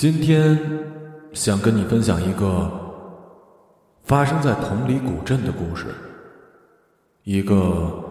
今天想跟你分享一个发生在同里古镇的故事，一个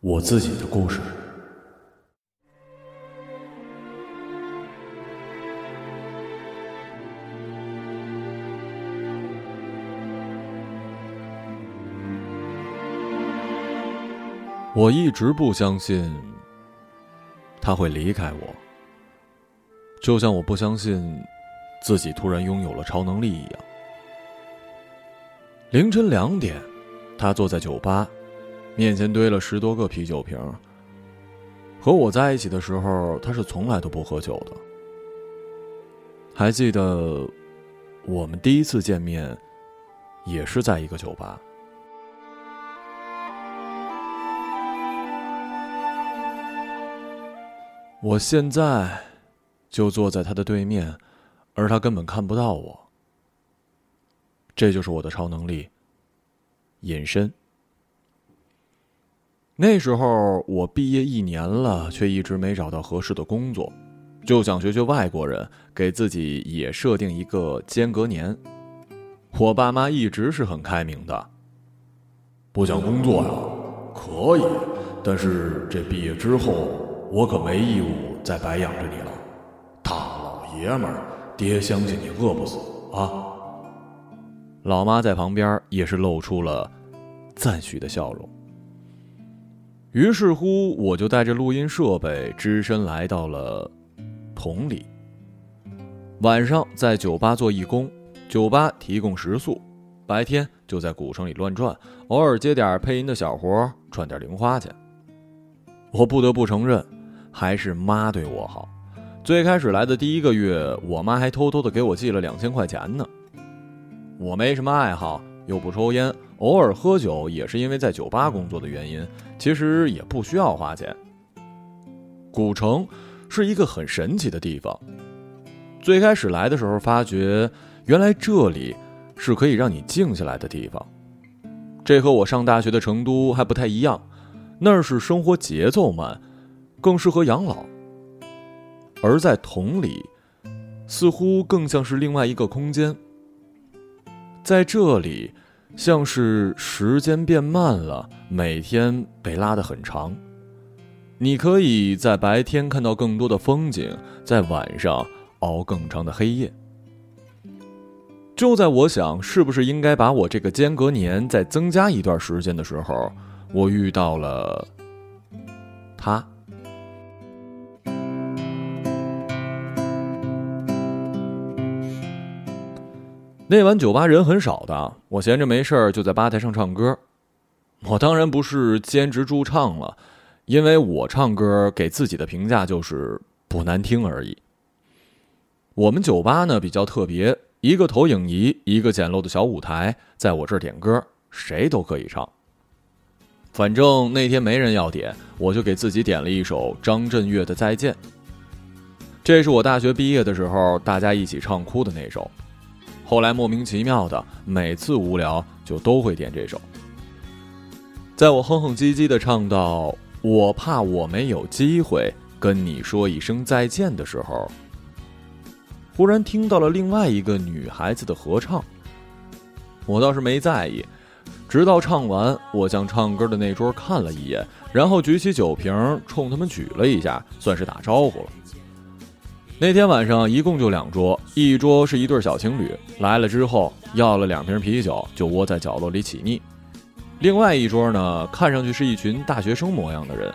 我自己的故事。我一直不相信他会离开我。就像我不相信自己突然拥有了超能力一样。凌晨两点，他坐在酒吧，面前堆了十多个啤酒瓶。和我在一起的时候，他是从来都不喝酒的。还记得我们第一次见面，也是在一个酒吧。我现在。就坐在他的对面，而他根本看不到我。这就是我的超能力——隐身。那时候我毕业一年了，却一直没找到合适的工作，就想学学外国人，给自己也设定一个间隔年。我爸妈一直是很开明的，不想工作呀，可以，但是这毕业之后，我可没义务再白养着你了。爷们儿，爹相信你饿不死啊！老妈在旁边也是露出了赞许的笑容。于是乎，我就带着录音设备，只身来到了同里。晚上在酒吧做义工，酒吧提供食宿；白天就在古城里乱转，偶尔接点配音的小活，赚点零花钱。我不得不承认，还是妈对我好。最开始来的第一个月，我妈还偷偷的给我寄了两千块钱呢。我没什么爱好，又不抽烟，偶尔喝酒也是因为在酒吧工作的原因，其实也不需要花钱。古城是一个很神奇的地方。最开始来的时候，发觉原来这里是可以让你静下来的地方。这和我上大学的成都还不太一样，那儿是生活节奏慢，更适合养老。而在同里，似乎更像是另外一个空间。在这里，像是时间变慢了，每天被拉得很长。你可以在白天看到更多的风景，在晚上熬更长的黑夜。就在我想是不是应该把我这个间隔年再增加一段时间的时候，我遇到了他。那晚酒吧人很少的，我闲着没事儿就在吧台上唱歌。我当然不是兼职驻唱了，因为我唱歌给自己的评价就是不难听而已。我们酒吧呢比较特别，一个投影仪，一个简陋的小舞台，在我这儿点歌，谁都可以唱。反正那天没人要点，我就给自己点了一首张震岳的《再见》。这是我大学毕业的时候大家一起唱哭的那首。后来莫名其妙的，每次无聊就都会点这首。在我哼哼唧唧的唱到“我怕我没有机会跟你说一声再见”的时候，忽然听到了另外一个女孩子的合唱。我倒是没在意，直到唱完，我向唱歌的那桌看了一眼，然后举起酒瓶冲他们举了一下，算是打招呼了。那天晚上一共就两桌，一桌是一对小情侣来了之后要了两瓶啤酒，就窝在角落里起腻；另外一桌呢，看上去是一群大学生模样的人，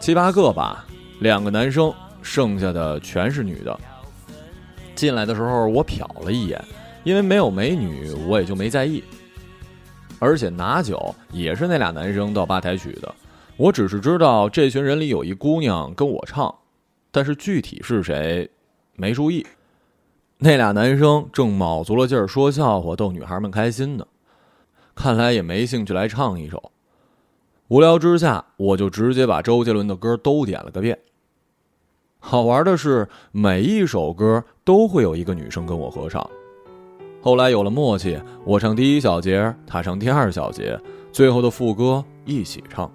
七八个吧，两个男生，剩下的全是女的。进来的时候我瞟了一眼，因为没有美女，我也就没在意。而且拿酒也是那俩男生到吧台取的，我只是知道这群人里有一姑娘跟我唱。但是具体是谁，没注意。那俩男生正卯足了劲儿说笑话逗女孩们开心呢，看来也没兴趣来唱一首。无聊之下，我就直接把周杰伦的歌都点了个遍。好玩的是，每一首歌都会有一个女生跟我合唱。后来有了默契，我唱第一小节，他唱第二小节，最后的副歌一起唱。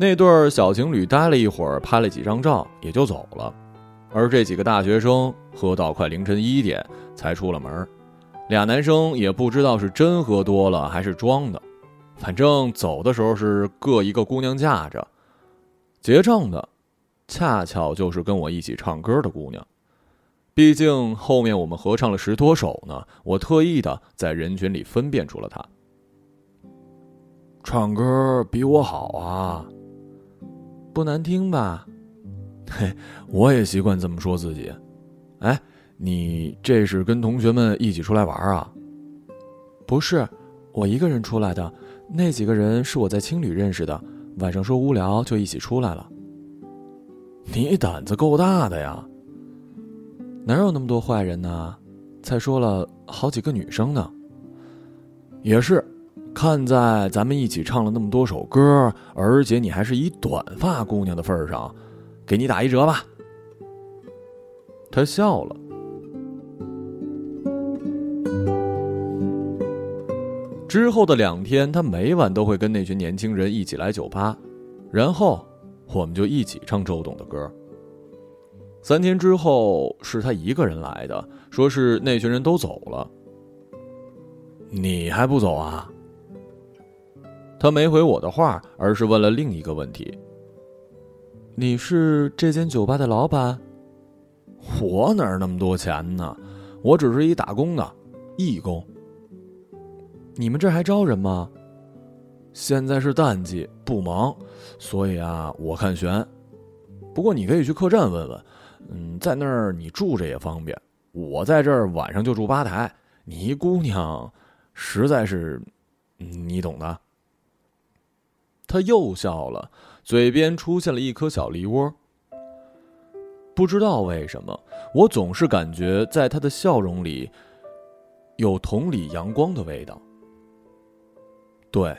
那对小情侣待了一会儿，拍了几张照，也就走了。而这几个大学生喝到快凌晨一点才出了门。俩男生也不知道是真喝多了还是装的，反正走的时候是各一个姑娘架着。结账的，恰巧就是跟我一起唱歌的姑娘。毕竟后面我们合唱了十多首呢，我特意的在人群里分辨出了她。唱歌比我好啊，不难听吧？嘿，我也习惯这么说自己。哎，你这是跟同学们一起出来玩啊？不是，我一个人出来的。那几个人是我在青旅认识的，晚上说无聊就一起出来了。你胆子够大的呀！哪有那么多坏人呢？才说了好几个女生呢。也是。看在咱们一起唱了那么多首歌，而且你还是一短发姑娘的份上，给你打一折吧。他笑了。之后的两天，他每晚都会跟那群年轻人一起来酒吧，然后我们就一起唱周董的歌。三天之后，是他一个人来的，说是那群人都走了。你还不走啊？他没回我的话，而是问了另一个问题：“你是这间酒吧的老板？”我哪儿那么多钱呢？我只是一打工的，义工。你们这还招人吗？现在是淡季，不忙，所以啊，我看悬。不过你可以去客栈问问，嗯，在那儿你住着也方便。我在这儿晚上就住吧台。你一姑娘，实在是，你懂的。他又笑了，嘴边出现了一颗小梨窝。不知道为什么，我总是感觉在他的笑容里有同里阳光的味道。对，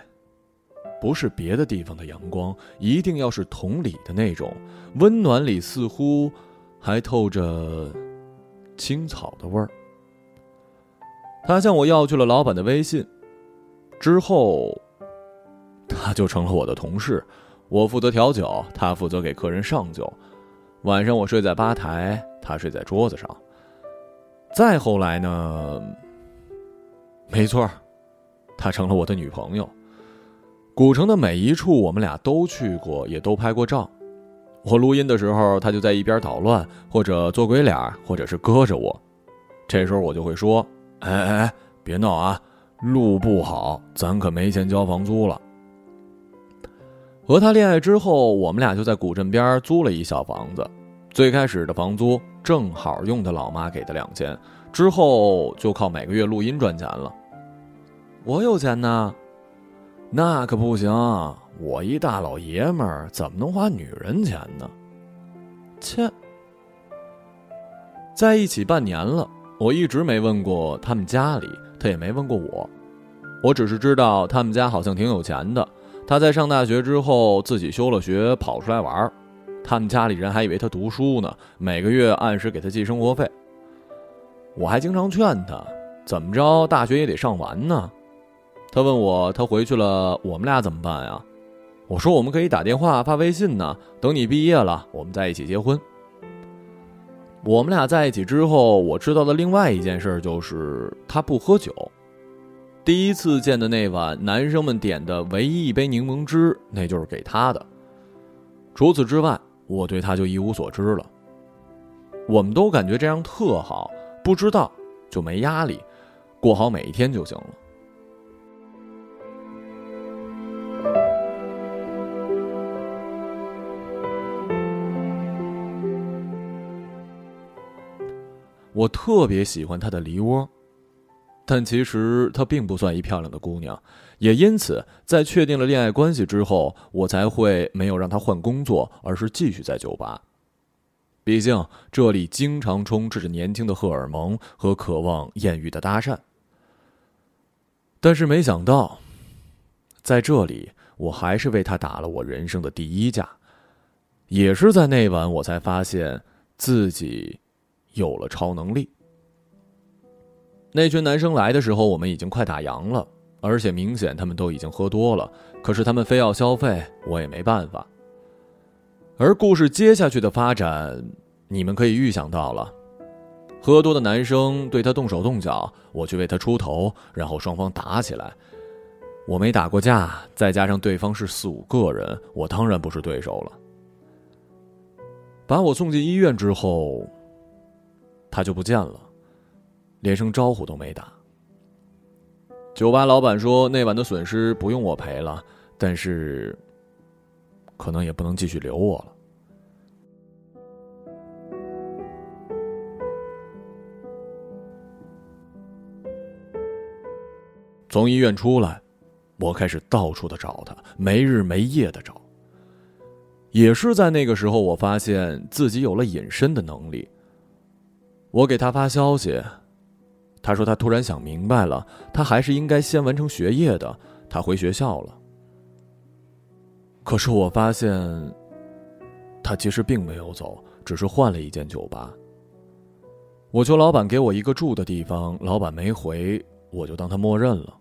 不是别的地方的阳光，一定要是同里的那种，温暖里似乎还透着青草的味儿。他向我要去了老板的微信，之后。他就成了我的同事，我负责调酒，他负责给客人上酒。晚上我睡在吧台，他睡在桌子上。再后来呢？没错，她成了我的女朋友。古城的每一处我们俩都去过，也都拍过照。我录音的时候，他就在一边捣乱，或者做鬼脸，或者是搁着我。这时候我就会说：“哎哎哎，别闹啊，路不好，咱可没钱交房租了。”和他恋爱之后，我们俩就在古镇边租了一小房子。最开始的房租正好用他老妈给的两千，之后就靠每个月录音赚钱了。我有钱呢，那可不行，我一大老爷们儿怎么能花女人钱呢？切，在一起半年了，我一直没问过他们家里，他也没问过我，我只是知道他们家好像挺有钱的。他在上大学之后自己休了学跑出来玩他们家里人还以为他读书呢，每个月按时给他寄生活费。我还经常劝他，怎么着大学也得上完呢。他问我他回去了我们俩怎么办呀？我说我们可以打电话发微信呢，等你毕业了我们在一起结婚。我们俩在一起之后，我知道的另外一件事就是他不喝酒。第一次见的那晚，男生们点的唯一一杯柠檬汁，那就是给他的。除此之外，我对他就一无所知了。我们都感觉这样特好，不知道就没压力，过好每一天就行了。我特别喜欢他的梨窝。但其实她并不算一漂亮的姑娘，也因此在确定了恋爱关系之后，我才会没有让她换工作，而是继续在酒吧。毕竟这里经常充斥着年轻的荷尔蒙和渴望艳遇的搭讪。但是没想到，在这里我还是为她打了我人生的第一架。也是在那晚，我才发现自己有了超能力。那群男生来的时候，我们已经快打烊了，而且明显他们都已经喝多了。可是他们非要消费，我也没办法。而故事接下去的发展，你们可以预想到了。喝多的男生对他动手动脚，我去为他出头，然后双方打起来。我没打过架，再加上对方是四五个人，我当然不是对手了。把我送进医院之后，他就不见了，连声招呼都没打。酒吧老板说那晚的损失不用我赔了，但是可能也不能继续留我了。从医院出来，我开始到处的找他，没日没夜的找。也是在那个时候，我发现自己有了隐身的能力。我给他发消息，他说他突然想明白了，他还是应该先完成学业的。他回学校了。可是我发现，他其实并没有走，只是换了一间酒吧。我求老板给我一个住的地方，老板没回，我就当他默认了。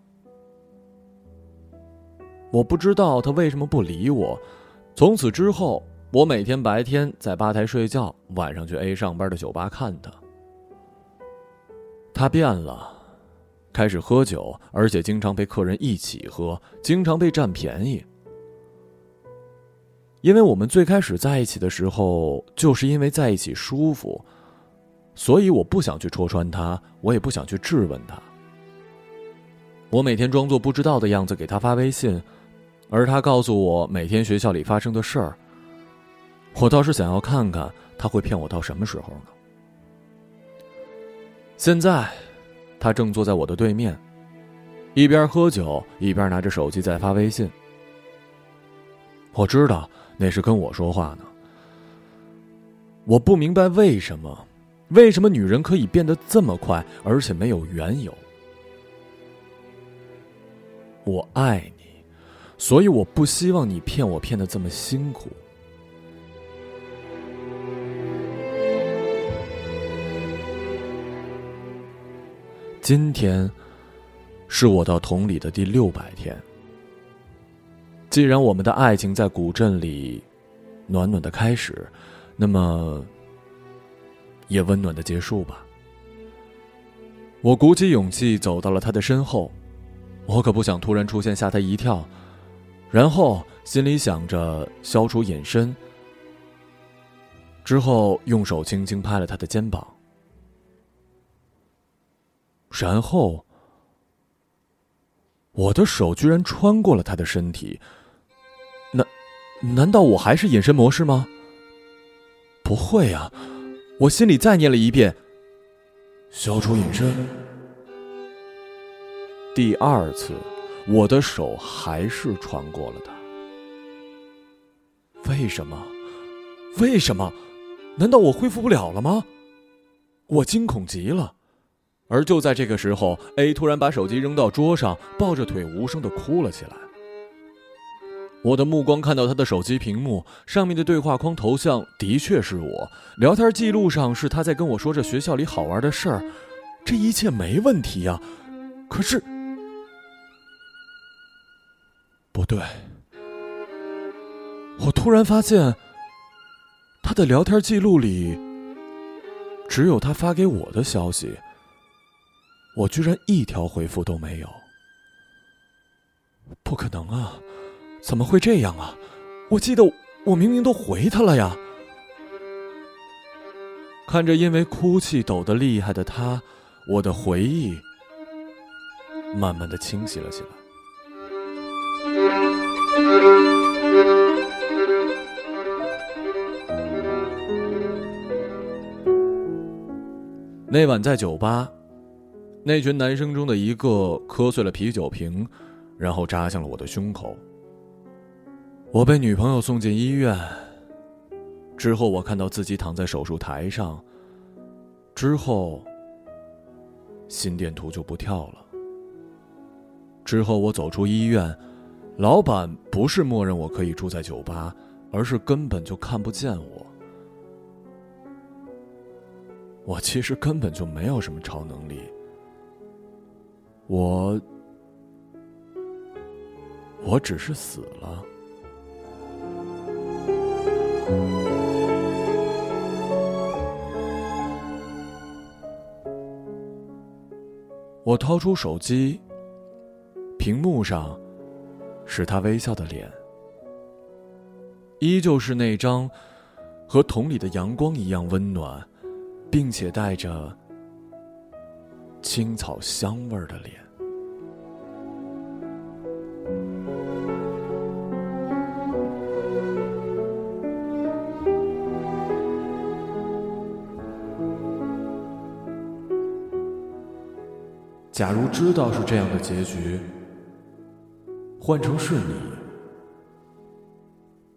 我不知道他为什么不理我。从此之后，我每天白天在吧台睡觉，晚上去 A 上班的酒吧看他。他变了，开始喝酒，而且经常陪客人一起喝，经常被占便宜。因为我们最开始在一起的时候，就是因为在一起舒服，所以我不想去戳穿他，我也不想去质问他。我每天装作不知道的样子给他发微信。而他告诉我每天学校里发生的事儿，我倒是想要看看他会骗我到什么时候呢？现在，他正坐在我的对面，一边喝酒一边拿着手机在发微信。我知道那是跟我说话呢。我不明白为什么，为什么女人可以变得这么快，而且没有缘由。我爱你。所以我不希望你骗我骗的这么辛苦。今天是我到同里的第六百天。既然我们的爱情在古镇里暖暖的开始，那么也温暖的结束吧。我鼓起勇气走到了他的身后，我可不想突然出现吓他一跳。然后心里想着消除隐身，之后用手轻轻拍了他的肩膀，然后我的手居然穿过了他的身体。难难道我还是隐身模式吗？不会啊！我心里再念了一遍：消除隐身。第二次。我的手还是穿过了他。为什么？为什么？难道我恢复不了了吗？我惊恐极了。而就在这个时候，A 突然把手机扔到桌上，抱着腿无声的哭了起来。我的目光看到他的手机屏幕上面的对话框头像的确是我，聊天记录上是他在跟我说着学校里好玩的事儿，这一切没问题呀。可是。不对，我突然发现，他的聊天记录里只有他发给我的消息，我居然一条回复都没有。不可能啊，怎么会这样啊？我记得我明明都回他了呀。看着因为哭泣抖得厉害的他，我的回忆慢慢的清晰了起来。那晚在酒吧，那群男生中的一个磕碎了啤酒瓶，然后扎向了我的胸口。我被女朋友送进医院。之后，我看到自己躺在手术台上。之后，心电图就不跳了。之后，我走出医院，老板不是默认我可以住在酒吧，而是根本就看不见我。我其实根本就没有什么超能力，我我只是死了。我掏出手机，屏幕上是他微笑的脸。依旧是那张和桶里的阳光一样温暖，并且带着。青草香味儿的脸。假如知道是这样的结局，换成是你，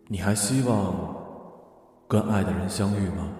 你还希望跟爱的人相遇吗？